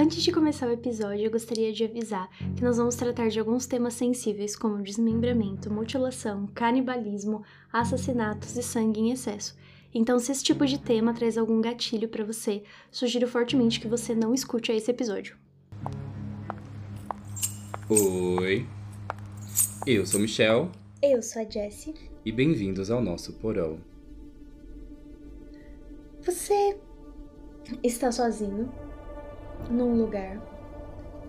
Antes de começar o episódio, eu gostaria de avisar que nós vamos tratar de alguns temas sensíveis como desmembramento, mutilação, canibalismo, assassinatos e sangue em excesso. Então, se esse tipo de tema traz algum gatilho para você, sugiro fortemente que você não escute esse episódio. Oi, eu sou Michel. Eu sou a Jessie. E bem-vindos ao nosso porão. Você está sozinho num lugar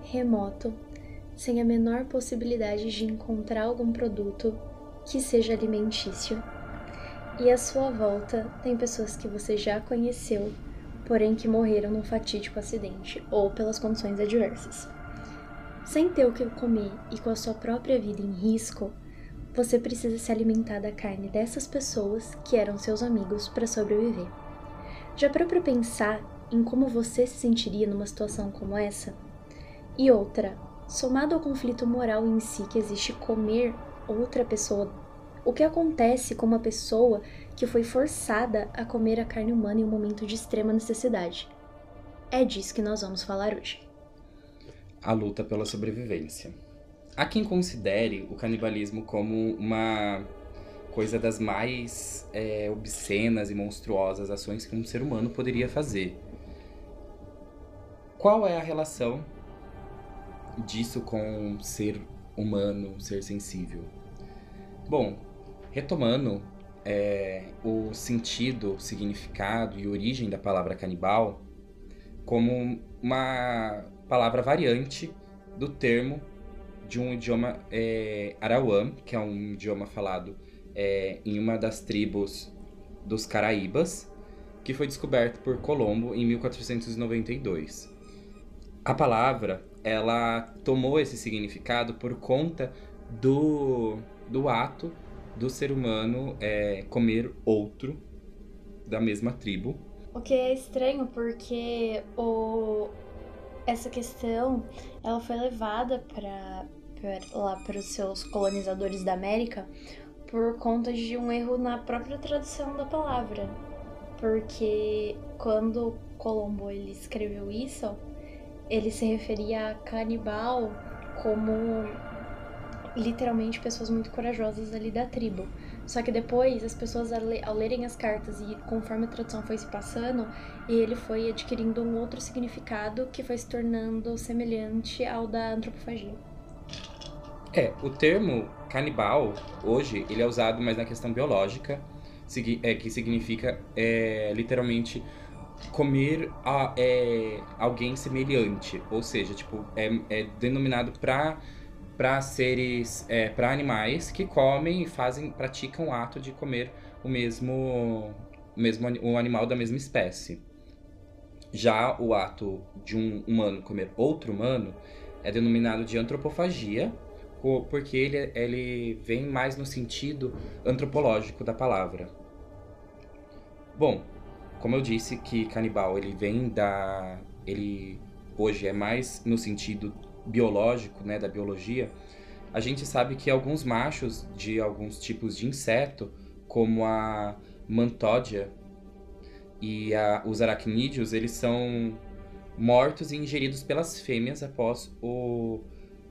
remoto, sem a menor possibilidade de encontrar algum produto que seja alimentício. E à sua volta tem pessoas que você já conheceu, porém que morreram num fatídico acidente ou pelas condições adversas. Sem ter o que comer e com a sua própria vida em risco, você precisa se alimentar da carne dessas pessoas que eram seus amigos para sobreviver. Já para pensar em como você se sentiria numa situação como essa? E outra, somado ao conflito moral em si que existe comer outra pessoa, o que acontece com uma pessoa que foi forçada a comer a carne humana em um momento de extrema necessidade? É disso que nós vamos falar hoje. A luta pela sobrevivência. Há quem considere o canibalismo como uma coisa das mais é, obscenas e monstruosas ações que um ser humano poderia fazer. Qual é a relação disso com ser humano, ser sensível? Bom, retomando é, o sentido, significado e origem da palavra canibal como uma palavra variante do termo de um idioma é, arauã, que é um idioma falado é, em uma das tribos dos Caraíbas, que foi descoberto por Colombo em 1492. A palavra, ela tomou esse significado por conta do, do ato do ser humano é, comer outro da mesma tribo. O que é estranho porque o, essa questão ela foi levada para lá para os seus colonizadores da América por conta de um erro na própria tradução da palavra. Porque quando Colombo ele escreveu isso, ele se referia a canibal como literalmente pessoas muito corajosas ali da tribo. Só que depois as pessoas ao lerem as cartas e conforme a tradução foi se passando, ele foi adquirindo um outro significado que foi se tornando semelhante ao da antropofagia. É, o termo canibal, hoje, ele é usado mais na questão biológica, é, que significa é, literalmente comer a, é, alguém semelhante, ou seja, tipo, é, é denominado para para seres, é, para animais que comem e fazem, praticam o ato de comer o mesmo, o mesmo o animal da mesma espécie. Já o ato de um humano comer outro humano é denominado de antropofagia, porque ele, ele vem mais no sentido antropológico da palavra. Bom, como eu disse que canibal ele vem da ele hoje é mais no sentido biológico, né, da biologia. A gente sabe que alguns machos de alguns tipos de inseto, como a mantódia e a, os aracnídeos, eles são mortos e ingeridos pelas fêmeas após o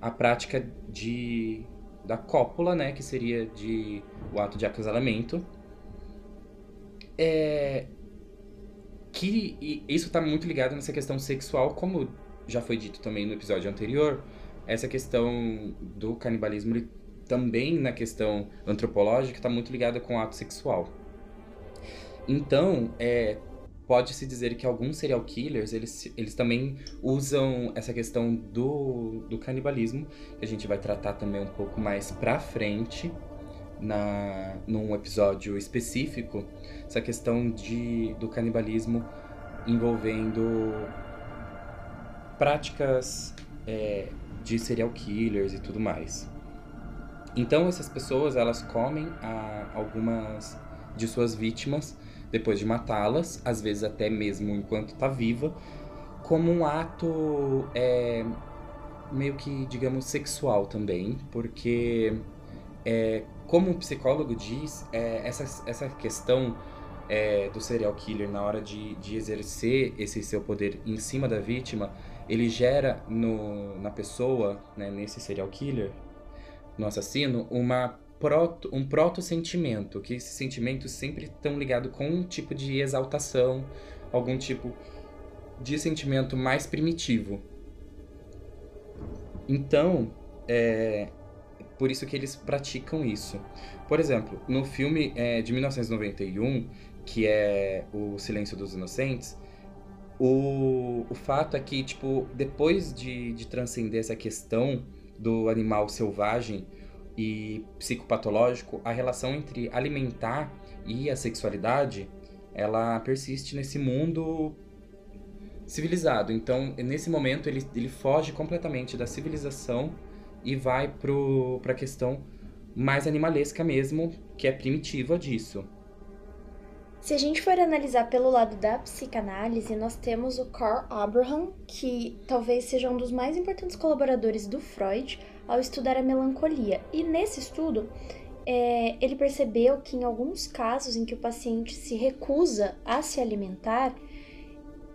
a prática de da cópula, né, que seria de o ato de acasalamento. É que isso está muito ligado nessa questão sexual, como já foi dito também no episódio anterior, essa questão do canibalismo também na questão antropológica está muito ligada com o ato sexual. Então, é, pode-se dizer que alguns serial killers, eles, eles também usam essa questão do, do canibalismo, que a gente vai tratar também um pouco mais pra frente, na, num episódio específico, essa questão de, do canibalismo envolvendo práticas é, de serial killers e tudo mais. Então essas pessoas elas comem a, algumas de suas vítimas depois de matá-las, às vezes até mesmo enquanto está viva, como um ato é, meio que, digamos, sexual também, porque, é, como o psicólogo diz, é, essa, essa questão é, do serial killer na hora de, de exercer esse seu poder em cima da vítima, ele gera no, na pessoa, né, nesse serial killer, no assassino, uma proto, um proto-sentimento, que esses sentimentos sempre estão ligados com um tipo de exaltação, algum tipo de sentimento mais primitivo. Então, é por isso que eles praticam isso. Por exemplo, no filme é, de 1991, que é O Silêncio dos Inocentes, o, o fato é que, tipo, depois de, de transcender essa questão do animal selvagem e psicopatológico, a relação entre alimentar e a sexualidade, ela persiste nesse mundo civilizado. Então, nesse momento, ele, ele foge completamente da civilização e vai para a questão mais animalesca mesmo, que é primitiva disso. Se a gente for analisar pelo lado da psicanálise, nós temos o Carl Abraham, que talvez seja um dos mais importantes colaboradores do Freud ao estudar a melancolia. E nesse estudo, é, ele percebeu que em alguns casos em que o paciente se recusa a se alimentar,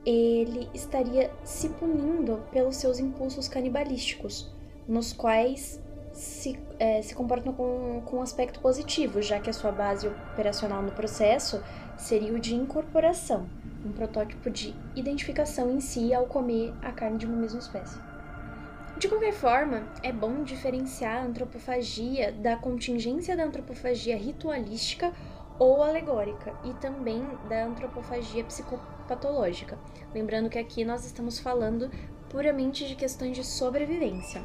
ele estaria se punindo pelos seus impulsos canibalísticos, nos quais se, é, se comportam com, com um aspecto positivo, já que a sua base operacional no processo seria o de incorporação, um protótipo de identificação em si ao comer a carne de uma mesma espécie. De qualquer forma, é bom diferenciar a antropofagia da contingência da antropofagia ritualística ou alegórica e também da antropofagia psicopatológica. Lembrando que aqui nós estamos falando puramente de questões de sobrevivência.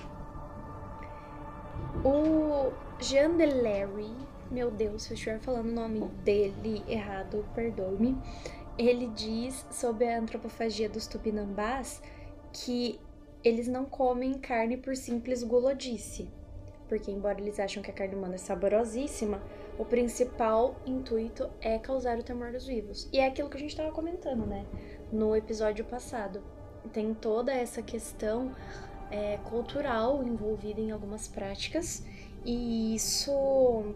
O Jean Delarry meu Deus, se eu estiver falando o nome dele errado, perdoe-me. Ele diz sobre a antropofagia dos tupinambás que eles não comem carne por simples gulodice. Porque, embora eles acham que a carne humana é saborosíssima, o principal intuito é causar o temor dos vivos. E é aquilo que a gente estava comentando, né? No episódio passado. Tem toda essa questão é, cultural envolvida em algumas práticas, e isso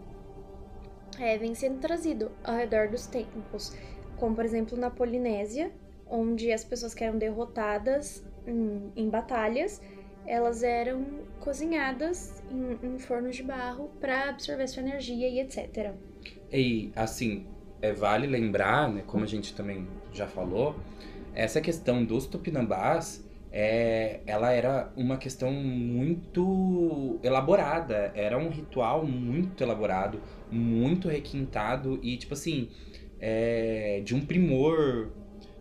é, vem sendo trazido ao redor dos tempos, como por exemplo na Polinésia, onde as pessoas que eram derrotadas em, em batalhas, elas eram cozinhadas em, em fornos de barro para absorver sua energia e etc. E assim, é, vale lembrar, né, como a gente também já falou, essa questão dos tupinambás é, ela era uma questão muito elaborada, era um ritual muito elaborado, muito requintado e, tipo assim, é, de um primor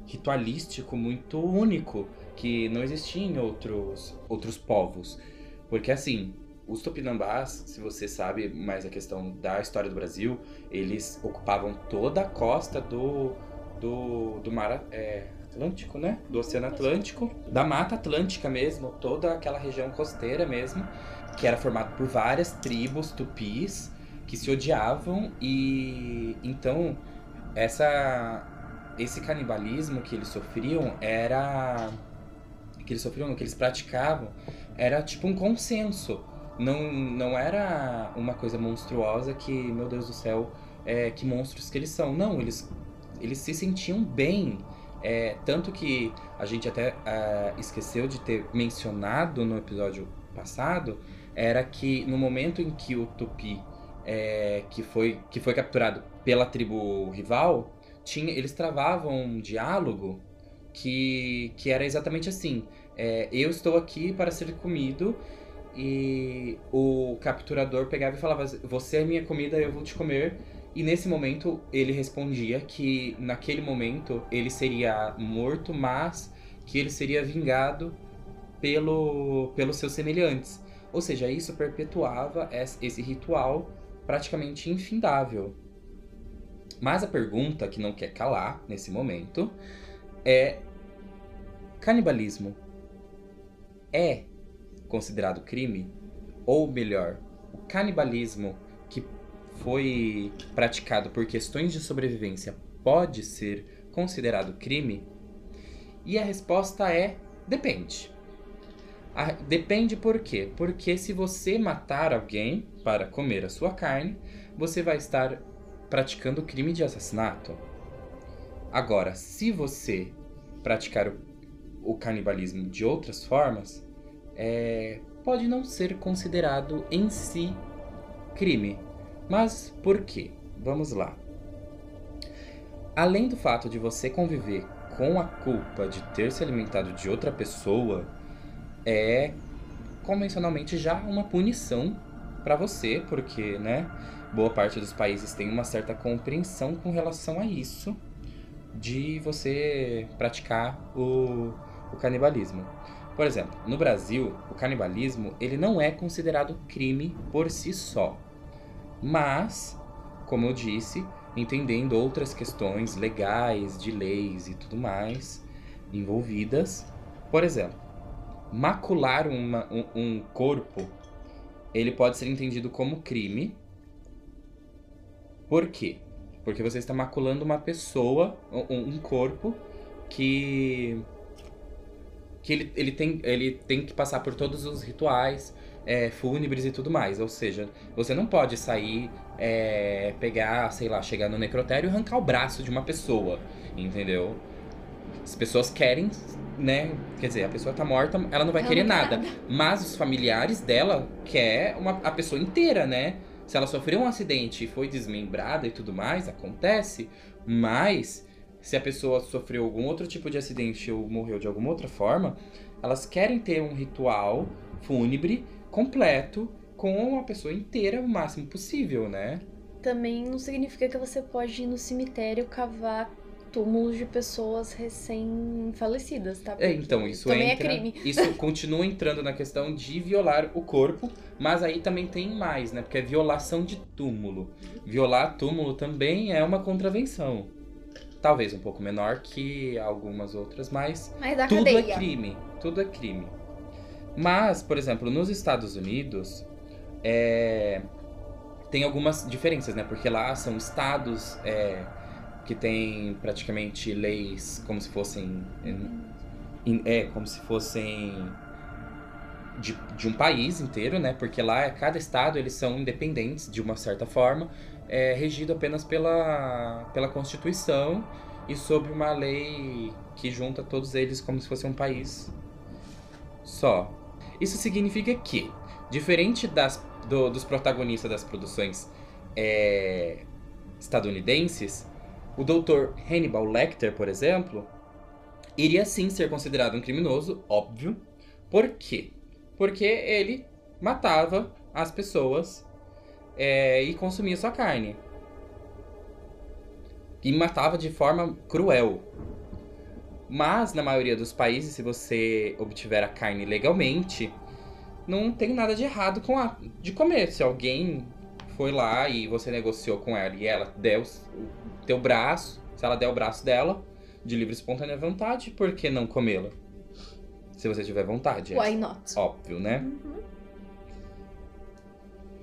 ritualístico muito único que não existia em outros, outros povos. Porque, assim, os tupinambás, se você sabe mais a questão da história do Brasil, eles ocupavam toda a costa do, do, do mar. É, Atlântico, né? Do Oceano Atlântico, da Mata Atlântica mesmo, toda aquela região costeira mesmo, que era formado por várias tribos tupis que se odiavam e então essa esse canibalismo que eles sofriam era que eles sofriam, que eles praticavam, era tipo um consenso. Não, não era uma coisa monstruosa que, meu Deus do céu, é, que monstros que eles são. Não, eles, eles se sentiam bem é, tanto que a gente até uh, esqueceu de ter mencionado no episódio passado, era que no momento em que o Tupi, é, que, foi, que foi capturado pela tribo rival, tinha, eles travavam um diálogo que, que era exatamente assim: é, eu estou aqui para ser comido. E o capturador pegava e falava: Você é minha comida, eu vou te comer. E nesse momento ele respondia que naquele momento ele seria morto, mas que ele seria vingado pelo, pelos seus semelhantes. Ou seja, isso perpetuava esse ritual praticamente infindável. Mas a pergunta que não quer calar nesse momento é: canibalismo é considerado crime? Ou melhor, o canibalismo foi praticado por questões de sobrevivência pode ser considerado crime? E a resposta é depende. A, depende por quê? Porque se você matar alguém para comer a sua carne, você vai estar praticando crime de assassinato. Agora, se você praticar o, o canibalismo de outras formas, é, pode não ser considerado em si crime. Mas por quê? Vamos lá. Além do fato de você conviver com a culpa de ter se alimentado de outra pessoa, é convencionalmente já uma punição para você, porque, né, boa parte dos países tem uma certa compreensão com relação a isso de você praticar o, o canibalismo. Por exemplo, no Brasil, o canibalismo ele não é considerado crime por si só. Mas, como eu disse, entendendo outras questões legais, de leis e tudo mais envolvidas. Por exemplo, macular uma, um, um corpo, ele pode ser entendido como crime. Por quê? Porque você está maculando uma pessoa, um, um corpo que que ele, ele, tem, ele tem que passar por todos os rituais é, fúnebres e tudo mais. Ou seja, você não pode sair, é, pegar, sei lá, chegar no necrotério e arrancar o braço de uma pessoa, entendeu? As pessoas querem, né? Quer dizer, a pessoa tá morta, ela não vai ela querer não nada. nada. Mas os familiares dela quer uma, a pessoa inteira, né? Se ela sofreu um acidente e foi desmembrada e tudo mais, acontece. Mas se a pessoa sofreu algum outro tipo de acidente ou morreu de alguma outra forma, elas querem ter um ritual fúnebre completo com a pessoa inteira o máximo possível, né? Também não significa que você pode ir no cemitério cavar túmulos de pessoas recém-falecidas, tá? é, então, isso também é entra, é crime. Isso continua entrando na questão de violar o corpo, mas aí também tem mais, né? Porque é violação de túmulo. Violar túmulo também é uma contravenção talvez um pouco menor que algumas outras, mas, mas tudo é cadeia. é crime. Tudo é crime. Mas, por exemplo, nos Estados Unidos, é, tem algumas diferenças, né? Porque lá são estados é, que têm praticamente leis como se fossem. É, como se fossem. De, de um país inteiro, né? Porque lá, cada estado, eles são independentes de uma certa forma é regido apenas pela, pela Constituição e sob uma lei que junta todos eles como se fosse um país só. Isso significa que, diferente das, do, dos protagonistas das produções é, estadunidenses, o Dr. Hannibal Lecter, por exemplo, iria sim ser considerado um criminoso, óbvio. Por quê? Porque ele matava as pessoas é, e consumia sua carne. E matava de forma cruel. Mas na maioria dos países, se você obtiver a carne legalmente, não tem nada de errado com a de comer. Se alguém foi lá e você negociou com ela e ela deu o teu braço, se ela der o braço dela, de livre e espontânea vontade, por que não comê-la? Se você tiver vontade. Why é. not? Óbvio, né? Uhum.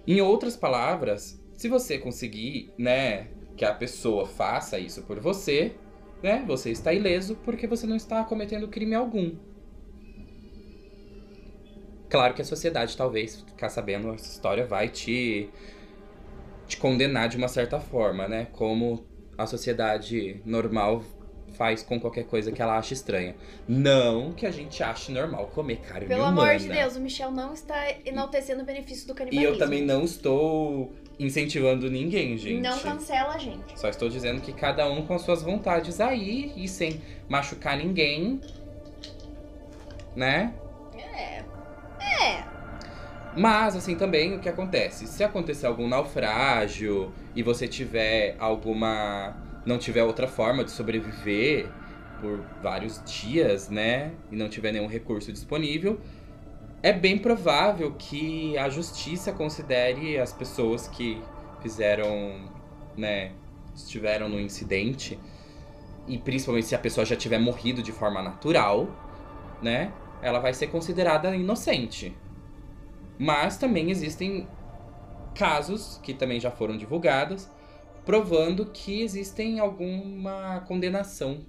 Em outras palavras, se você conseguir, né, que a pessoa faça isso por você, né, você está ileso porque você não está cometendo crime algum. Claro que a sociedade, talvez, ficar sabendo essa história, vai te, te condenar de uma certa forma, né? Como a sociedade normal faz com qualquer coisa que ela acha estranha. Não que a gente ache normal comer carne Pelo humana. Pelo amor de Deus, o Michel não está enaltecendo o benefício do canibalismo. E eu também não estou incentivando ninguém, gente. Não cancela a gente. Só estou dizendo que cada um com as suas vontades aí e sem machucar ninguém, né? É. É. Mas, assim, também o que acontece? Se acontecer algum naufrágio e você tiver alguma não tiver outra forma de sobreviver por vários dias, né, e não tiver nenhum recurso disponível, é bem provável que a justiça considere as pessoas que fizeram, né, estiveram no incidente e principalmente se a pessoa já tiver morrido de forma natural, né, ela vai ser considerada inocente. Mas também existem casos que também já foram divulgados provando que existem alguma condenação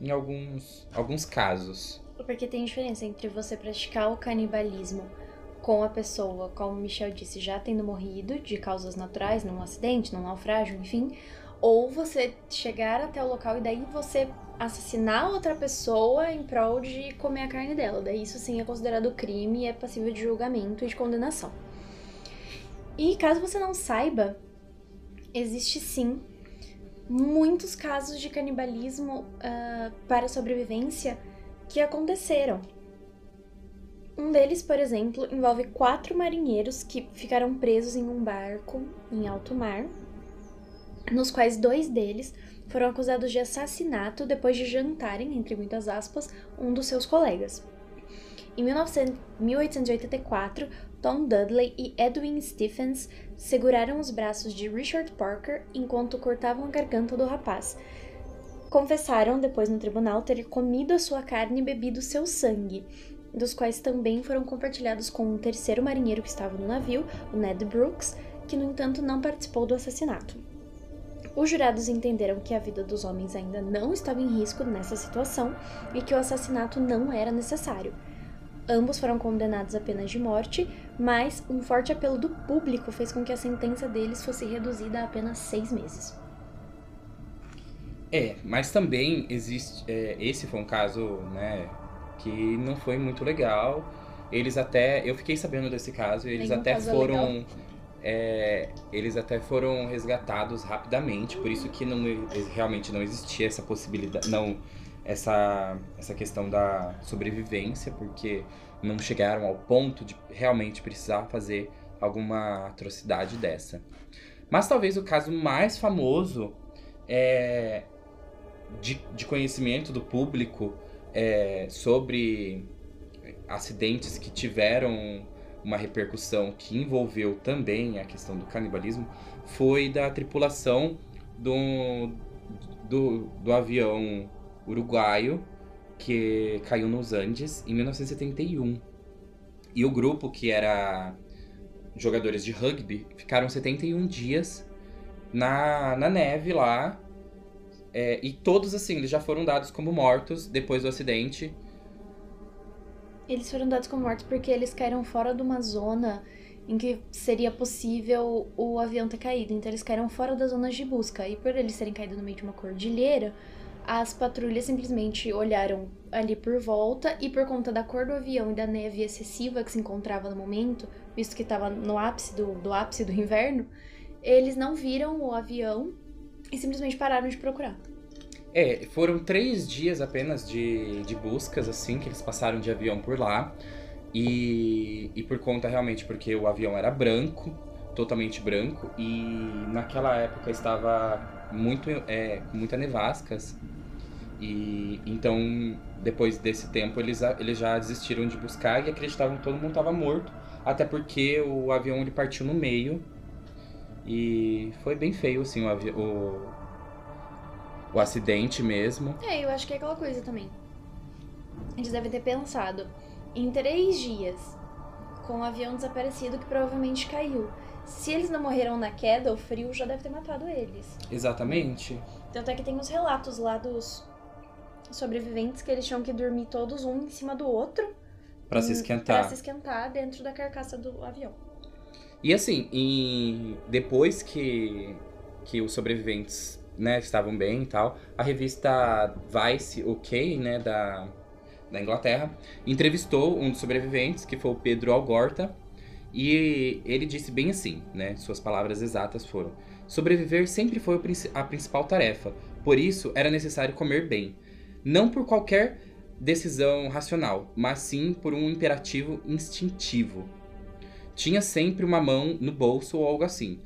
em alguns, alguns casos. Porque tem diferença entre você praticar o canibalismo com a pessoa, como Michel disse, já tendo morrido de causas naturais, num acidente, num naufrágio, enfim, ou você chegar até o local e daí você assassinar outra pessoa em prol de comer a carne dela. Daí isso sim é considerado crime e é passível de julgamento e de condenação. E caso você não saiba, existe sim muitos casos de canibalismo uh, para sobrevivência que aconteceram. Um deles, por exemplo, envolve quatro marinheiros que ficaram presos em um barco em alto mar, nos quais dois deles foram acusados de assassinato depois de jantarem, entre muitas aspas, um dos seus colegas. Em 1884, Tom Dudley e Edwin Stephens seguraram os braços de Richard Parker enquanto cortavam a garganta do rapaz. Confessaram depois no tribunal ter comido a sua carne e bebido seu sangue, dos quais também foram compartilhados com um terceiro marinheiro que estava no navio, o Ned Brooks, que no entanto não participou do assassinato. Os jurados entenderam que a vida dos homens ainda não estava em risco nessa situação e que o assassinato não era necessário. Ambos foram condenados a penas de morte, mas um forte apelo do público fez com que a sentença deles fosse reduzida a apenas seis meses. É, mas também existe. É, esse foi um caso, né, que não foi muito legal. Eles até. Eu fiquei sabendo desse caso, eles Nenhum até foram. É, eles até foram resgatados rapidamente, por isso que não, realmente não existia essa possibilidade. Não, essa, essa questão da sobrevivência, porque não chegaram ao ponto de realmente precisar fazer alguma atrocidade dessa. Mas talvez o caso mais famoso é, de, de conhecimento do público é, sobre acidentes que tiveram uma repercussão que envolveu também a questão do canibalismo foi da tripulação do, do, do avião uruguaio que caiu nos Andes em 1971. E o grupo, que era jogadores de rugby, ficaram 71 dias na, na neve lá. É, e todos, assim, eles já foram dados como mortos depois do acidente. Eles foram dados como mortos porque eles caíram fora de uma zona em que seria possível o avião ter caído. Então eles caíram fora das zonas de busca. E por eles terem caído no meio de uma cordilheira, as patrulhas simplesmente olharam ali por volta e por conta da cor do avião e da neve excessiva que se encontrava no momento, visto que estava no ápice do, do ápice do inverno, eles não viram o avião e simplesmente pararam de procurar. É, foram três dias apenas de, de buscas, assim, que eles passaram de avião por lá. E, e por conta realmente, porque o avião era branco, totalmente branco, e naquela época estava muito, é, muita nevascas. E então, depois desse tempo, eles, eles já desistiram de buscar e acreditavam que todo mundo estava morto. Até porque o avião ele partiu no meio. E foi bem feio, assim, o, o, o acidente mesmo. É, eu acho que é aquela coisa também. Eles devem ter pensado em três dias com o avião desaparecido que provavelmente caiu. Se eles não morreram na queda, o frio já deve ter matado eles. Exatamente. Tanto é que tem os relatos lá dos sobreviventes que eles tinham que dormir todos um em cima do outro. para se esquentar. Pra se esquentar dentro da carcaça do avião. E assim, em... depois que, que os sobreviventes né, estavam bem e tal, a revista Vice OK, né, da, da Inglaterra, entrevistou um dos sobreviventes, que foi o Pedro Algorta, e ele disse bem assim, né, suas palavras exatas foram: Sobreviver sempre foi a principal tarefa, por isso era necessário comer bem não por qualquer decisão racional, mas sim por um imperativo instintivo. Tinha sempre uma mão no bolso ou algo assim,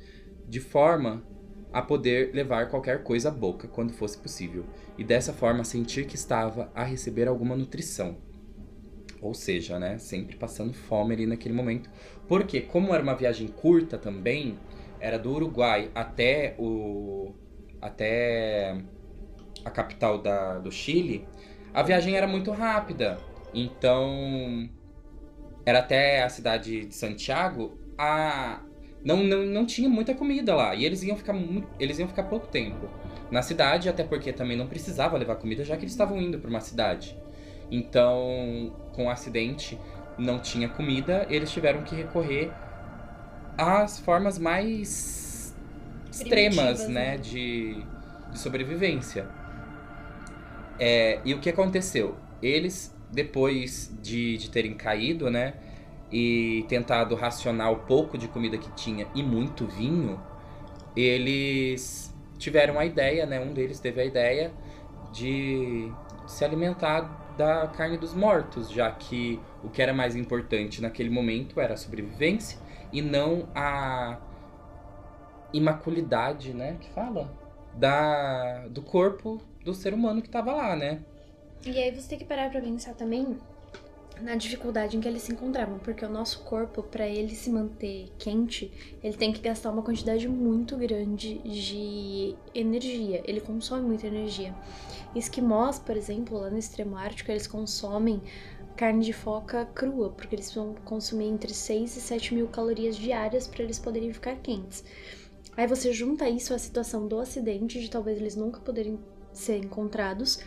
de forma a poder levar qualquer coisa à boca quando fosse possível, e dessa forma sentir que estava a receber alguma nutrição. Ou seja, né, sempre passando fome ali naquele momento. Porque, como era uma viagem curta também, era do Uruguai até o. até a capital da, do Chile, a viagem era muito rápida. Então, era até a cidade de Santiago, a não, não, não tinha muita comida lá. E eles iam ficar muito, eles iam ficar pouco tempo na cidade, até porque também não precisava levar comida, já que eles estavam indo para uma cidade. Então, com o acidente, não tinha comida, eles tiveram que recorrer às formas mais extremas, né, né, de de sobrevivência. É, e o que aconteceu? Eles, depois de, de terem caído, né? E tentado racionar o pouco de comida que tinha e muito vinho, eles tiveram a ideia, né? Um deles teve a ideia de se alimentar da carne dos mortos, já que o que era mais importante naquele momento era a sobrevivência e não a imaculidade, né? Que fala? Da, do corpo do ser humano que estava lá, né? E aí você tem que parar pra pensar também na dificuldade em que eles se encontravam, porque o nosso corpo, para ele se manter quente, ele tem que gastar uma quantidade muito grande de energia. Ele consome muita energia. Esquimós, por exemplo, lá no extremo ártico, eles consomem carne de foca crua, porque eles vão consumir entre 6 e 7 mil calorias diárias para eles poderem ficar quentes. Aí você junta isso à situação do acidente, de talvez eles nunca poderem ser encontrados,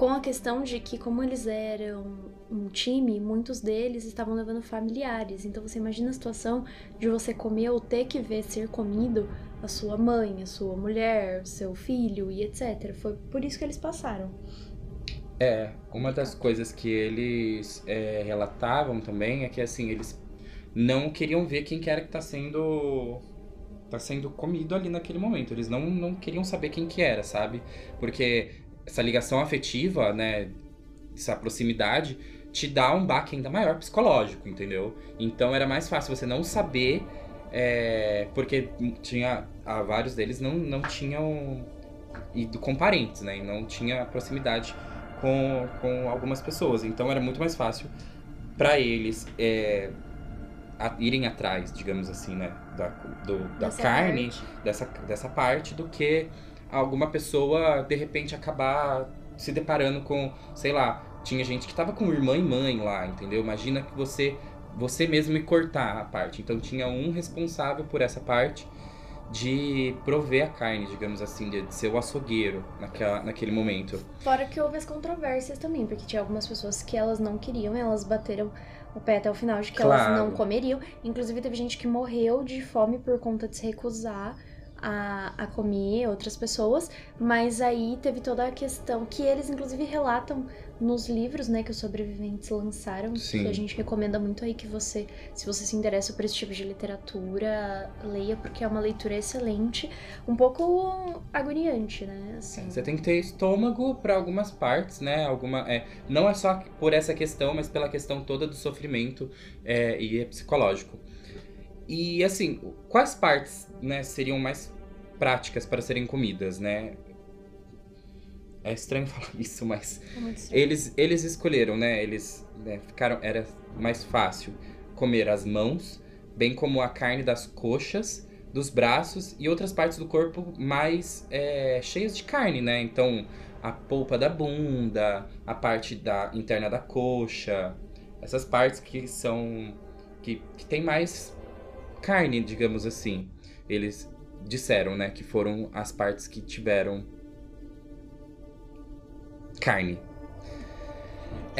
com a questão de que, como eles eram um time, muitos deles estavam levando familiares. Então você imagina a situação de você comer ou ter que ver ser comido a sua mãe, a sua mulher, o seu filho e etc. Foi por isso que eles passaram. É, uma das coisas que eles é, relatavam também é que assim, eles não queriam ver quem que era que tá sendo tá sendo comido ali naquele momento. Eles não, não queriam saber quem que era, sabe? Porque essa ligação afetiva, né, essa proximidade, te dá um baque ainda maior psicológico, entendeu? Então era mais fácil você não saber, é, porque tinha, ah, vários deles não, não tinham ido com parentes, né? E não tinha proximidade com, com algumas pessoas. Então era muito mais fácil para eles é, a, irem atrás, digamos assim, né? Da, do, da carne, parte. Dessa, dessa parte, do que alguma pessoa de repente acabar se deparando com, sei lá, tinha gente que tava com irmã e mãe lá, entendeu? Imagina que você você mesmo me cortar a parte. Então tinha um responsável por essa parte de prover a carne, digamos assim, de, ser o açougueiro naquela, naquele momento. Fora que houve as controvérsias também, porque tinha algumas pessoas que elas não queriam, elas bateram o pé até o final de que claro. elas não comeriam. Inclusive teve gente que morreu de fome por conta de se recusar a, a comer outras pessoas, mas aí teve toda a questão que eles inclusive relatam nos livros, né, que os sobreviventes lançaram, Sim. que a gente recomenda muito aí que você, se você se interessa por esse tipo de literatura, leia porque é uma leitura excelente, um pouco agoniante, né? Assim. Você tem que ter estômago para algumas partes, né? Alguma, é, não é só por essa questão, mas pela questão toda do sofrimento é, e é psicológico. E assim, quais partes, né, seriam mais práticas para serem comidas, né? É estranho falar isso, mas é eles eles escolheram, né? Eles né, ficaram era mais fácil comer as mãos, bem como a carne das coxas, dos braços e outras partes do corpo mais é, cheias de carne, né? Então a polpa da bunda, a parte da interna da coxa, essas partes que são que, que tem mais carne, digamos assim. Eles disseram, né, que foram as partes que tiveram carne.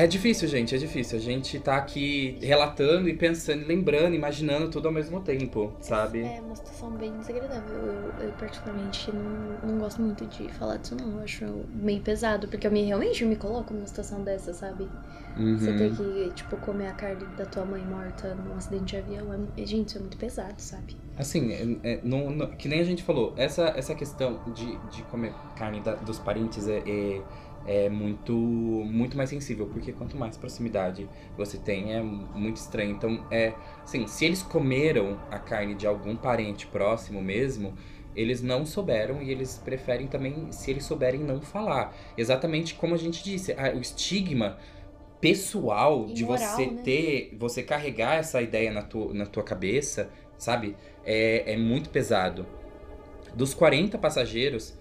É difícil, gente, é difícil. A gente tá aqui relatando e pensando, lembrando, imaginando tudo ao mesmo tempo, sabe? É uma situação bem desagradável. Eu, eu particularmente, não, não gosto muito de falar disso, não. Eu acho meio pesado, porque eu me, realmente me coloco numa situação dessa, sabe? Uhum. Você ter que, tipo, comer a carne da tua mãe morta num acidente de avião. É, gente, isso é muito pesado, sabe? Assim, é, é, não, não, que nem a gente falou, essa, essa questão de, de comer carne da, dos parentes é, é muito, muito mais sensível, porque quanto mais proximidade você tem, é muito estranho. Então, é assim, se eles comeram a carne de algum parente próximo mesmo, eles não souberam e eles preferem também, se eles souberem, não falar. Exatamente como a gente disse, a, o estigma pessoal de você né? ter, você carregar essa ideia na tua, na tua cabeça, sabe? É, é muito pesado. Dos 40 passageiros,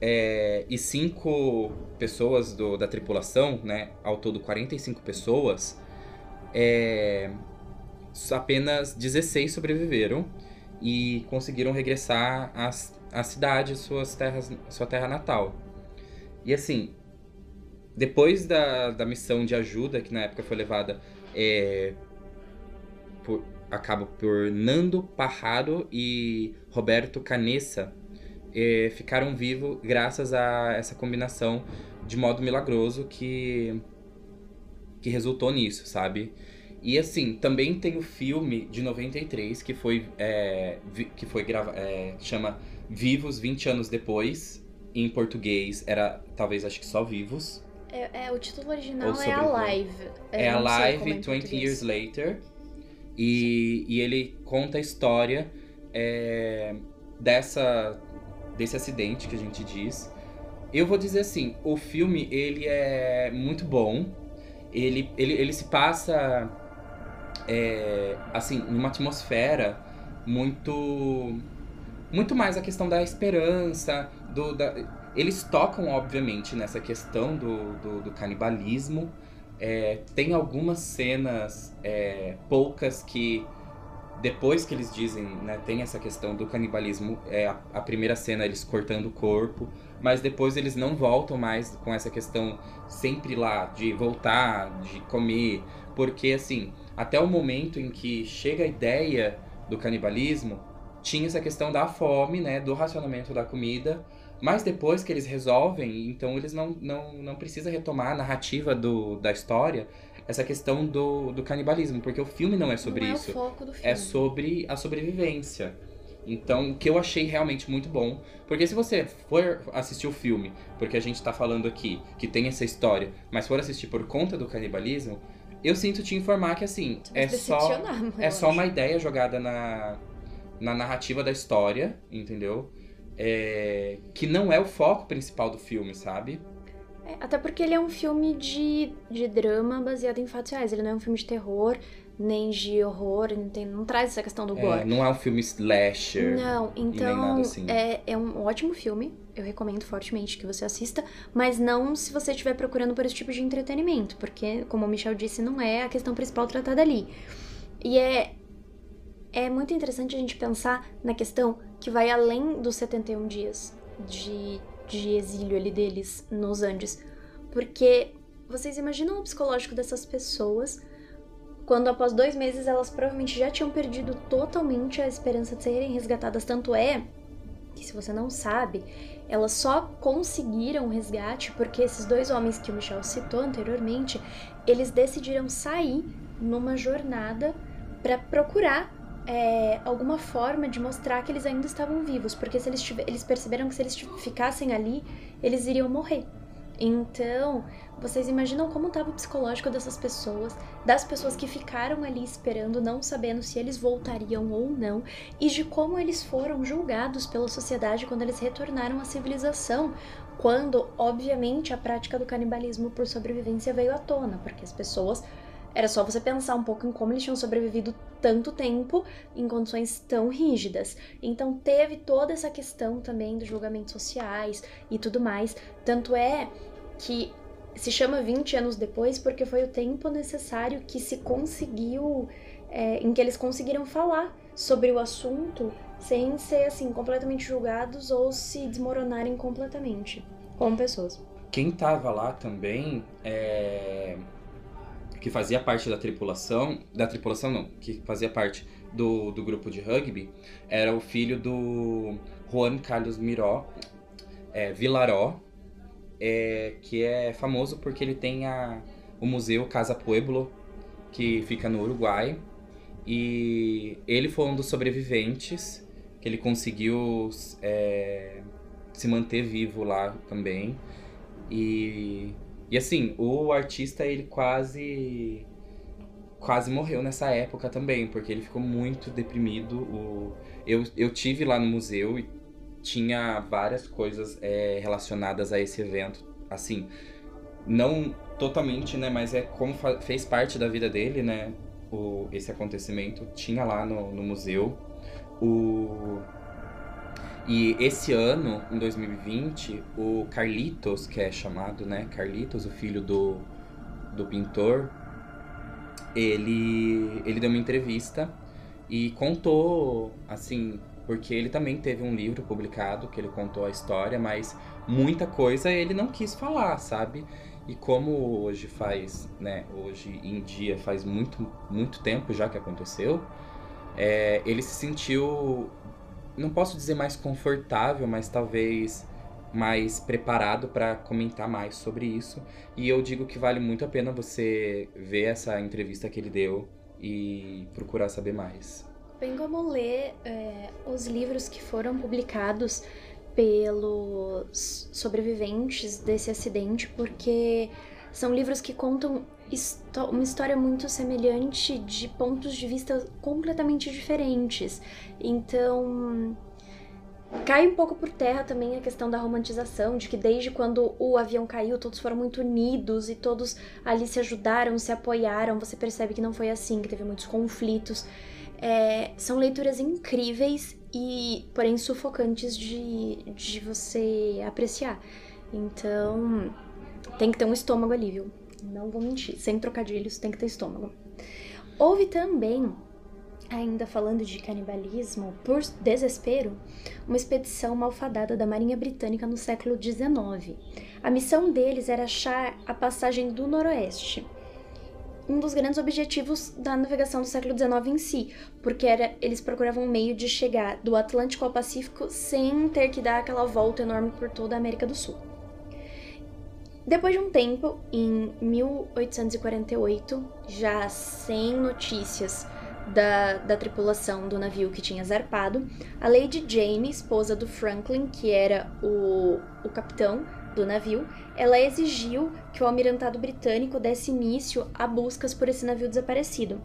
é, e cinco pessoas do, da tripulação, né, ao todo 45 pessoas, é, apenas 16 sobreviveram e conseguiram regressar à, à cidade, suas terras, sua terra natal. E assim, depois da, da missão de ajuda, que na época foi levada é, por, a cabo por Nando Parrado e Roberto Canessa, eh, ficaram vivos graças a essa combinação de modo milagroso que, que resultou nisso, sabe? E assim, também tem o filme de 93 que foi, é, que foi gravado, é, chama Vivos 20 anos depois. Em português era talvez acho que só Vivos. É, é o título original é Alive. É Alive 20 é Years Later. E, e ele conta a história é, dessa desse acidente que a gente diz. Eu vou dizer assim, o filme ele é muito bom. Ele, ele, ele se passa é, assim numa atmosfera muito muito mais a questão da esperança, do, da... eles tocam obviamente nessa questão do, do, do canibalismo. É, tem algumas cenas, é, poucas que depois que eles dizem, né, tem essa questão do canibalismo, é a, a, primeira cena eles cortando o corpo, mas depois eles não voltam mais com essa questão sempre lá de voltar, de comer, porque assim, até o momento em que chega a ideia do canibalismo, tinha essa questão da fome, né, do racionamento da comida, mas depois que eles resolvem, então eles não, não, não precisa retomar a narrativa do, da história, essa questão do, do canibalismo, porque o filme não é sobre não isso. É, o foco do filme. é sobre a sobrevivência. Então, o que eu achei realmente muito bom. Porque se você for assistir o filme, porque a gente tá falando aqui que tem essa história, mas for assistir por conta do canibalismo, eu sinto te informar que assim, é só, é só uma ideia jogada na, na narrativa da história, entendeu? É, que não é o foco principal do filme, sabe? É, até porque ele é um filme de, de drama baseado em fatos reais. Ele não é um filme de terror, nem de horror, não, tem, não traz essa questão do é, gore. Não é um filme slasher. Não, então assim. é, é um ótimo filme. Eu recomendo fortemente que você assista, mas não se você estiver procurando por esse tipo de entretenimento, porque, como o Michel disse, não é a questão principal tratada ali. E é, é muito interessante a gente pensar na questão que vai além dos 71 dias de de exílio ali deles nos Andes. Porque vocês imaginam o psicológico dessas pessoas quando após dois meses elas provavelmente já tinham perdido totalmente a esperança de serem resgatadas. Tanto é que, se você não sabe, elas só conseguiram resgate porque esses dois homens que o Michel citou anteriormente, eles decidiram sair numa jornada para procurar é, alguma forma de mostrar que eles ainda estavam vivos, porque se eles, eles perceberam que se eles ficassem ali, eles iriam morrer. Então, vocês imaginam como estava o psicológico dessas pessoas, das pessoas que ficaram ali esperando, não sabendo se eles voltariam ou não, e de como eles foram julgados pela sociedade quando eles retornaram à civilização, quando, obviamente, a prática do canibalismo por sobrevivência veio à tona, porque as pessoas era só você pensar um pouco em como eles tinham sobrevivido tanto tempo em condições tão rígidas. Então teve toda essa questão também dos julgamentos sociais e tudo mais. Tanto é que se chama 20 anos depois porque foi o tempo necessário que se conseguiu, é, em que eles conseguiram falar sobre o assunto sem ser assim completamente julgados ou se desmoronarem completamente como pessoas. Quem tava lá também é que fazia parte da tripulação, da tripulação não, que fazia parte do, do grupo de rugby, era o filho do Juan Carlos Miró, é, Vilaró, é, que é famoso porque ele tem a, o museu Casa Pueblo, que fica no Uruguai, e ele foi um dos sobreviventes, que ele conseguiu é, se manter vivo lá também, e e assim, o artista ele quase quase morreu nessa época também, porque ele ficou muito deprimido. O, eu, eu tive lá no museu e tinha várias coisas é, relacionadas a esse evento, assim, não totalmente, né, mas é como fez parte da vida dele, né, o, esse acontecimento, tinha lá no, no museu. O, e esse ano, em 2020, o Carlitos, que é chamado, né, Carlitos, o filho do, do pintor, ele, ele deu uma entrevista e contou, assim, porque ele também teve um livro publicado que ele contou a história, mas muita coisa ele não quis falar, sabe? E como hoje faz, né, hoje em dia faz muito, muito tempo já que aconteceu, é, ele se sentiu não posso dizer mais confortável, mas talvez mais preparado para comentar mais sobre isso. E eu digo que vale muito a pena você ver essa entrevista que ele deu e procurar saber mais. Bem como ler é, os livros que foram publicados pelos sobreviventes desse acidente, porque são livros que contam uma história muito semelhante de pontos de vista completamente diferentes. Então, cai um pouco por terra também a questão da romantização, de que desde quando o avião caiu, todos foram muito unidos e todos ali se ajudaram, se apoiaram. Você percebe que não foi assim, que teve muitos conflitos. É, são leituras incríveis e, porém, sufocantes de, de você apreciar. Então, tem que ter um estômago ali, viu? Não vou mentir, sem trocadilhos, tem que ter estômago. Houve também, ainda falando de canibalismo, por desespero, uma expedição malfadada da Marinha Britânica no século XIX. A missão deles era achar a passagem do Noroeste, um dos grandes objetivos da navegação do século XIX em si, porque era, eles procuravam um meio de chegar do Atlântico ao Pacífico sem ter que dar aquela volta enorme por toda a América do Sul. Depois de um tempo, em 1848, já sem notícias da, da tripulação do navio que tinha zarpado, a Lady Jane, esposa do Franklin, que era o, o capitão do navio, ela exigiu que o almirantado britânico desse início a buscas por esse navio desaparecido.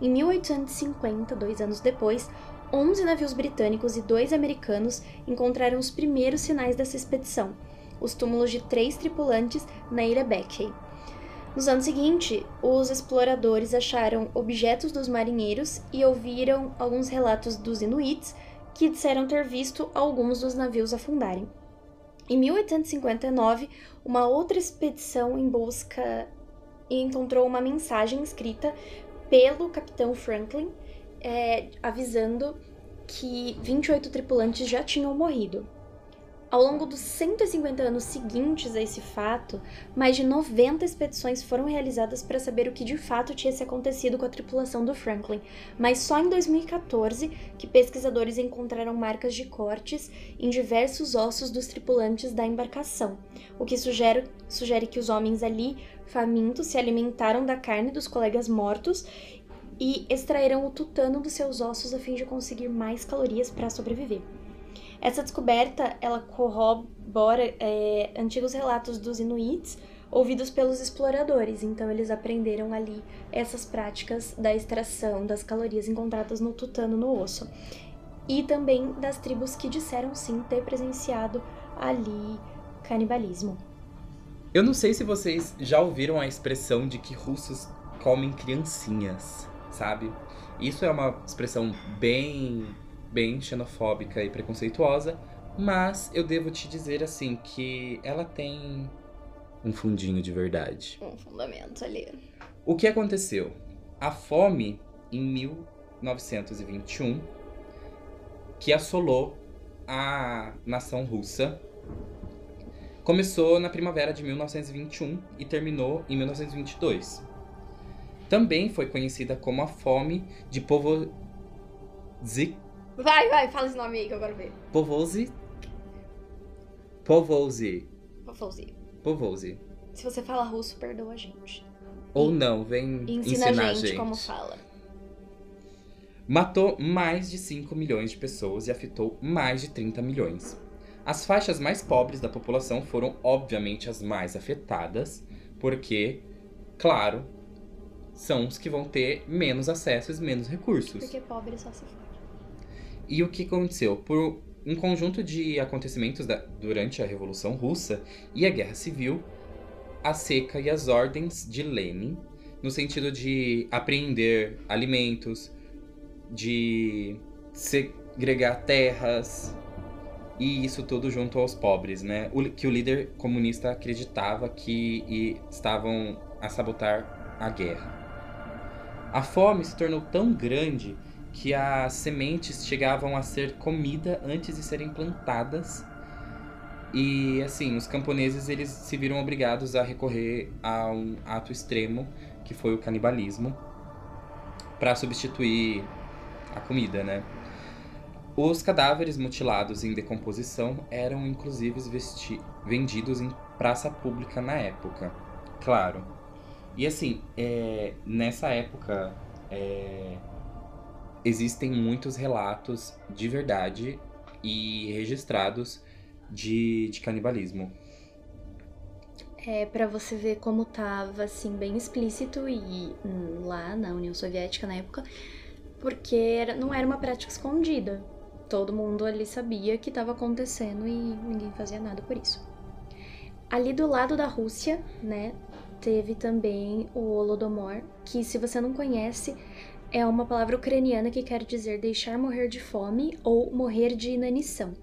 Em 1850, dois anos depois, 11 navios britânicos e dois americanos encontraram os primeiros sinais dessa expedição os túmulos de três tripulantes na ilha Beckey. Nos anos seguintes, os exploradores acharam objetos dos marinheiros e ouviram alguns relatos dos inuits que disseram ter visto alguns dos navios afundarem. Em 1859, uma outra expedição em busca encontrou uma mensagem escrita pelo capitão Franklin é, avisando que 28 tripulantes já tinham morrido. Ao longo dos 150 anos seguintes a esse fato, mais de 90 expedições foram realizadas para saber o que de fato tinha se acontecido com a tripulação do Franklin, mas só em 2014 que pesquisadores encontraram marcas de cortes em diversos ossos dos tripulantes da embarcação, o que sugere, sugere que os homens ali, famintos, se alimentaram da carne dos colegas mortos e extraíram o tutano dos seus ossos a fim de conseguir mais calorias para sobreviver. Essa descoberta ela corrobora é, antigos relatos dos Inuits ouvidos pelos exploradores, então eles aprenderam ali essas práticas da extração das calorias encontradas no tutano no osso. E também das tribos que disseram sim ter presenciado ali canibalismo. Eu não sei se vocês já ouviram a expressão de que russos comem criancinhas, sabe? Isso é uma expressão bem bem xenofóbica e preconceituosa, mas eu devo te dizer assim que ela tem um fundinho de verdade. Um fundamento ali. O que aconteceu? A fome em 1921 que assolou a nação russa começou na primavera de 1921 e terminou em 1922. Também foi conhecida como a fome de Povozik Vai, vai, fala esse nome aí que eu quero ver. Povose. Povose. Povose. Povose. Se você fala russo, perdoa a gente. Ou e, não, vem ensina ensinar a gente, gente como fala. Matou mais de 5 milhões de pessoas e afetou mais de 30 milhões. As faixas mais pobres da população foram, obviamente, as mais afetadas, porque, claro, são os que vão ter menos acessos e menos recursos. Porque pobre só se for. E o que aconteceu? Por um conjunto de acontecimentos da, durante a Revolução Russa e a Guerra Civil, a seca e as ordens de Lenin, no sentido de apreender alimentos, de segregar terras, e isso tudo junto aos pobres, né? O, que o líder comunista acreditava que estavam a sabotar a guerra. A fome se tornou tão grande que as sementes chegavam a ser comida antes de serem plantadas. E assim, os camponeses eles se viram obrigados a recorrer a um ato extremo, que foi o canibalismo, para substituir a comida, né? Os cadáveres mutilados em decomposição eram inclusive vendidos em praça pública na época. Claro. E assim, é, nessa época é, existem muitos relatos de verdade e registrados de, de canibalismo. É para você ver como tava assim bem explícito e lá na União Soviética na época, porque não era uma prática escondida. Todo mundo ali sabia que estava acontecendo e ninguém fazia nada por isso. Ali do lado da Rússia, né, teve também o Holodomor, que se você não conhece, é uma palavra ucraniana que quer dizer deixar morrer de fome ou morrer de inanição.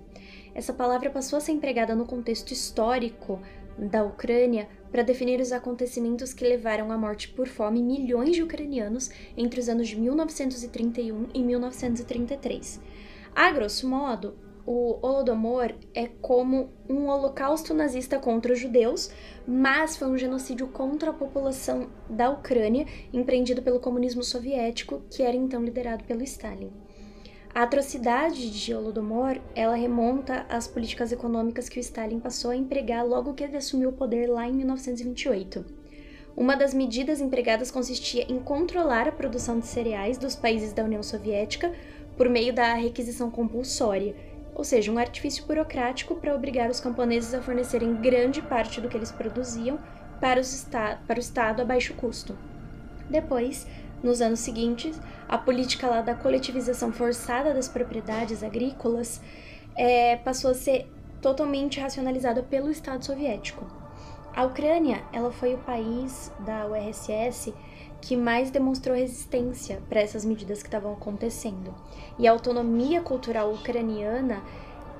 Essa palavra passou a ser empregada no contexto histórico da Ucrânia para definir os acontecimentos que levaram à morte por fome milhões de ucranianos entre os anos de 1931 e 1933. A grosso modo, o Holodomor é como um holocausto nazista contra os judeus, mas foi um genocídio contra a população da Ucrânia, empreendido pelo comunismo soviético, que era então liderado pelo Stalin. A atrocidade de Holodomor, ela remonta às políticas econômicas que o Stalin passou a empregar logo que ele assumiu o poder lá em 1928. Uma das medidas empregadas consistia em controlar a produção de cereais dos países da União Soviética por meio da requisição compulsória, ou seja, um artifício burocrático para obrigar os camponeses a fornecerem grande parte do que eles produziam para, para o Estado a baixo custo. Depois, nos anos seguintes, a política lá da coletivização forçada das propriedades agrícolas é, passou a ser totalmente racionalizada pelo Estado soviético. A Ucrânia, ela foi o país da URSS que mais demonstrou resistência para essas medidas que estavam acontecendo. E a autonomia cultural ucraniana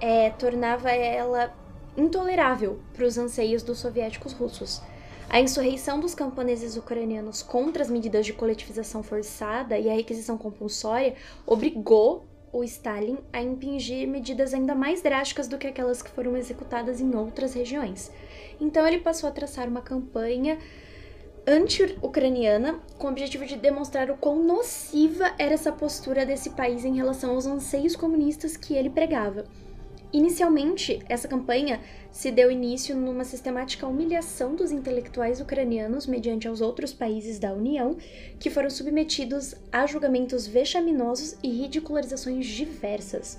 é, tornava ela intolerável para os anseios dos soviéticos russos. A insurreição dos camponeses ucranianos contra as medidas de coletivização forçada e a requisição compulsória obrigou o Stalin a impingir medidas ainda mais drásticas do que aquelas que foram executadas em outras regiões. Então ele passou a traçar uma campanha anti-ucraniana com o objetivo de demonstrar o quão nociva era essa postura desse país em relação aos anseios comunistas que ele pregava. Inicialmente, essa campanha se deu início numa sistemática humilhação dos intelectuais ucranianos mediante aos outros países da União, que foram submetidos a julgamentos vexaminosos e ridicularizações diversas.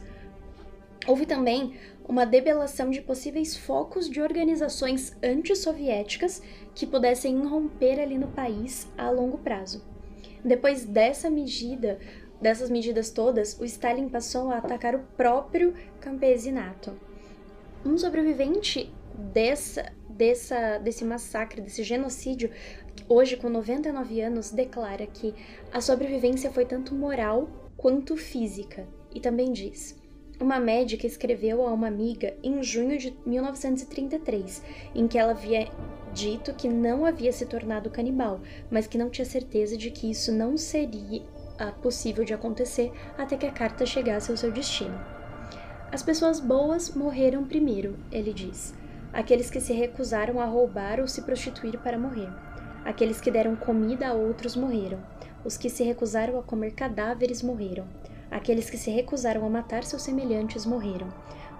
Houve também uma debelação de possíveis focos de organizações antissoviéticas que pudessem irromper ali no país a longo prazo. Depois dessa medida, dessas medidas todas, o Stalin passou a atacar o próprio campesinato. Um sobrevivente dessa, dessa, desse massacre, desse genocídio, hoje com 99 anos, declara que a sobrevivência foi tanto moral quanto física e também diz. Uma médica escreveu a uma amiga em junho de 1933, em que ela havia dito que não havia se tornado canibal, mas que não tinha certeza de que isso não seria possível de acontecer até que a carta chegasse ao seu destino. As pessoas boas morreram primeiro, ele diz. Aqueles que se recusaram a roubar ou se prostituir para morrer. Aqueles que deram comida a outros morreram. Os que se recusaram a comer cadáveres morreram. Aqueles que se recusaram a matar seus semelhantes morreram.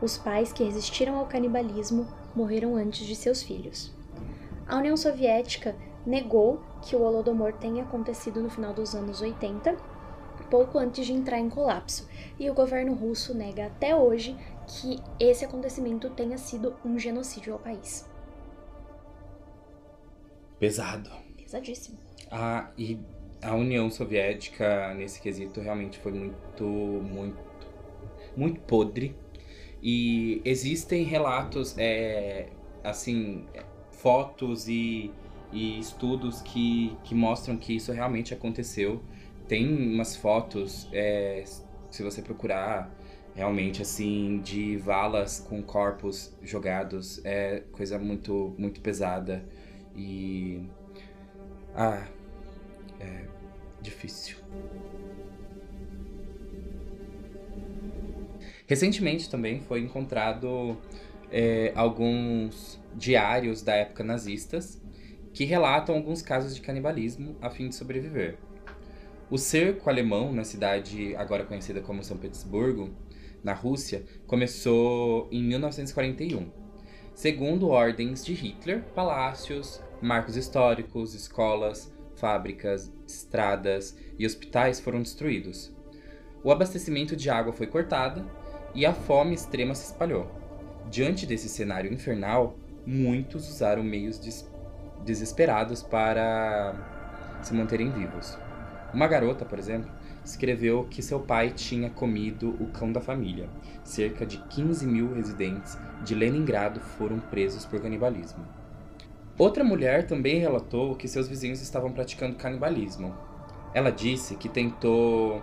Os pais que resistiram ao canibalismo morreram antes de seus filhos. A União Soviética negou que o Holodomor tenha acontecido no final dos anos 80, pouco antes de entrar em colapso, e o governo russo nega até hoje que esse acontecimento tenha sido um genocídio ao país. Pesado. Pesadíssimo. Ah, e a União Soviética, nesse quesito, realmente foi muito, muito, muito podre. E existem relatos, é, assim, fotos e e estudos que, que mostram que isso realmente aconteceu. Tem umas fotos, é, se você procurar realmente assim, de valas com corpos jogados, é coisa muito, muito pesada. E. Ah. É difícil. Recentemente também foi encontrado é, alguns diários da época nazistas que relatam alguns casos de canibalismo a fim de sobreviver. O cerco alemão na cidade agora conhecida como São Petersburgo na Rússia, começou em 1941. Segundo ordens de Hitler, palácios, marcos históricos, escolas, fábricas, estradas e hospitais foram destruídos. O abastecimento de água foi cortado e a fome extrema se espalhou. Diante desse cenário infernal, muitos usaram meios des desesperados para se manterem vivos. Uma garota, por exemplo, escreveu que seu pai tinha comido o cão da família. Cerca de 15 mil residentes de Leningrado foram presos por canibalismo. Outra mulher também relatou que seus vizinhos estavam praticando canibalismo. Ela disse que tentou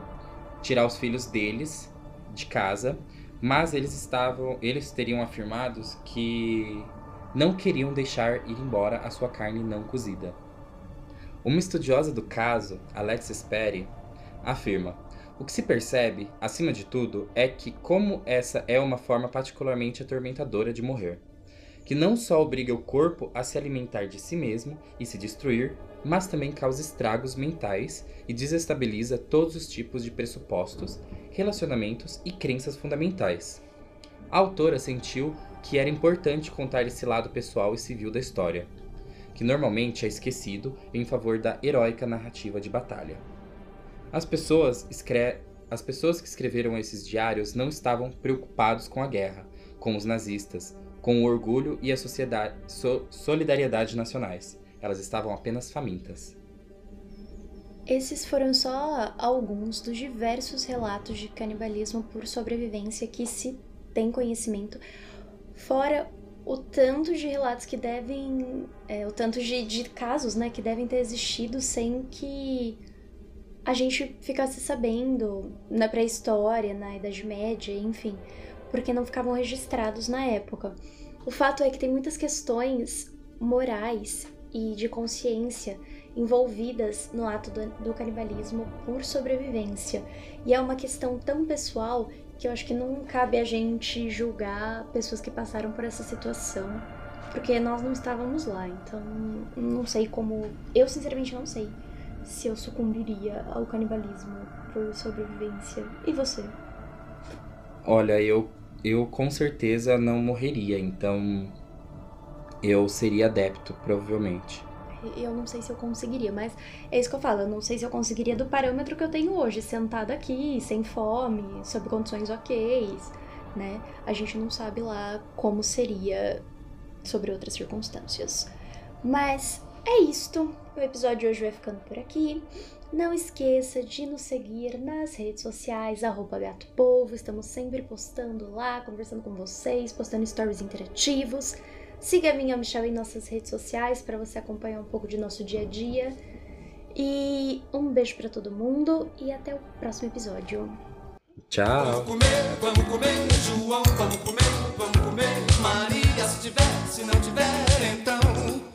tirar os filhos deles de casa, mas eles estavam, eles teriam afirmados que não queriam deixar ir embora a sua carne não cozida. Uma estudiosa do caso, Alexis Perry, afirma: o que se percebe, acima de tudo, é que, como essa é uma forma particularmente atormentadora de morrer, que não só obriga o corpo a se alimentar de si mesmo e se destruir, mas também causa estragos mentais e desestabiliza todos os tipos de pressupostos, relacionamentos e crenças fundamentais. A autora sentiu que era importante contar esse lado pessoal e civil da história, que normalmente é esquecido em favor da heróica narrativa de batalha. As pessoas, escre... As pessoas que escreveram esses diários não estavam preocupados com a guerra, com os nazistas, com o orgulho e a sociedade... so... solidariedade nacionais. Elas estavam apenas famintas. Esses foram só alguns dos diversos relatos de canibalismo por sobrevivência que se tem conhecimento, fora o tanto de relatos que devem. É, o tanto de, de casos né, que devem ter existido sem que a gente ficasse sabendo na pré-história, na Idade Média, enfim, porque não ficavam registrados na época. O fato é que tem muitas questões morais e de consciência envolvidas no ato do, do canibalismo por sobrevivência. E é uma questão tão pessoal que eu acho que não cabe a gente julgar pessoas que passaram por essa situação, porque nós não estávamos lá. Então, não sei como. Eu, sinceramente, não sei se eu sucumbiria ao canibalismo por sobrevivência. E você? Olha, eu, eu com certeza não morreria, então eu seria adepto, provavelmente. Eu não sei se eu conseguiria, mas é isso que eu falo. Eu não sei se eu conseguiria do parâmetro que eu tenho hoje, sentada aqui, sem fome, sob condições ok, né? A gente não sabe lá como seria sobre outras circunstâncias. Mas é isto. O episódio de hoje vai ficando por aqui. Não esqueça de nos seguir nas redes sociais, arroba Gato Povo. Estamos sempre postando lá, conversando com vocês, postando stories interativos. Siga a minha Michelle em nossas redes sociais para você acompanhar um pouco de nosso dia a dia. E um beijo para todo mundo e até o próximo episódio. Tchau. Vamos comer, vamos comer, João, vamos comer, vamos comer. Maria, se tiver, se não tiver, então.